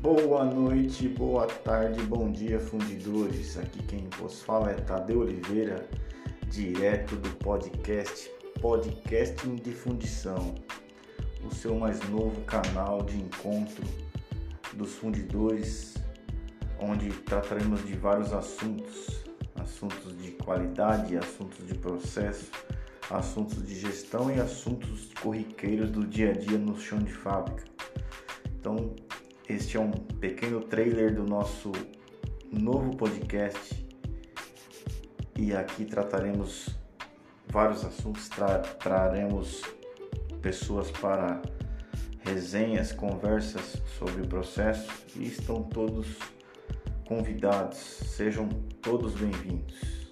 Boa noite, boa tarde, bom dia, fundidores. Aqui quem vos fala é Tadeu Oliveira, direto do podcast Podcasting de Fundição, o seu mais novo canal de encontro dos fundidores, onde trataremos de vários assuntos, assuntos de qualidade, assuntos de processo, assuntos de gestão e assuntos corriqueiros do dia a dia no chão de fábrica. Então, este é um pequeno trailer do nosso novo podcast e aqui trataremos vários assuntos, tra traremos pessoas para resenhas, conversas sobre o processo e estão todos convidados. Sejam todos bem-vindos.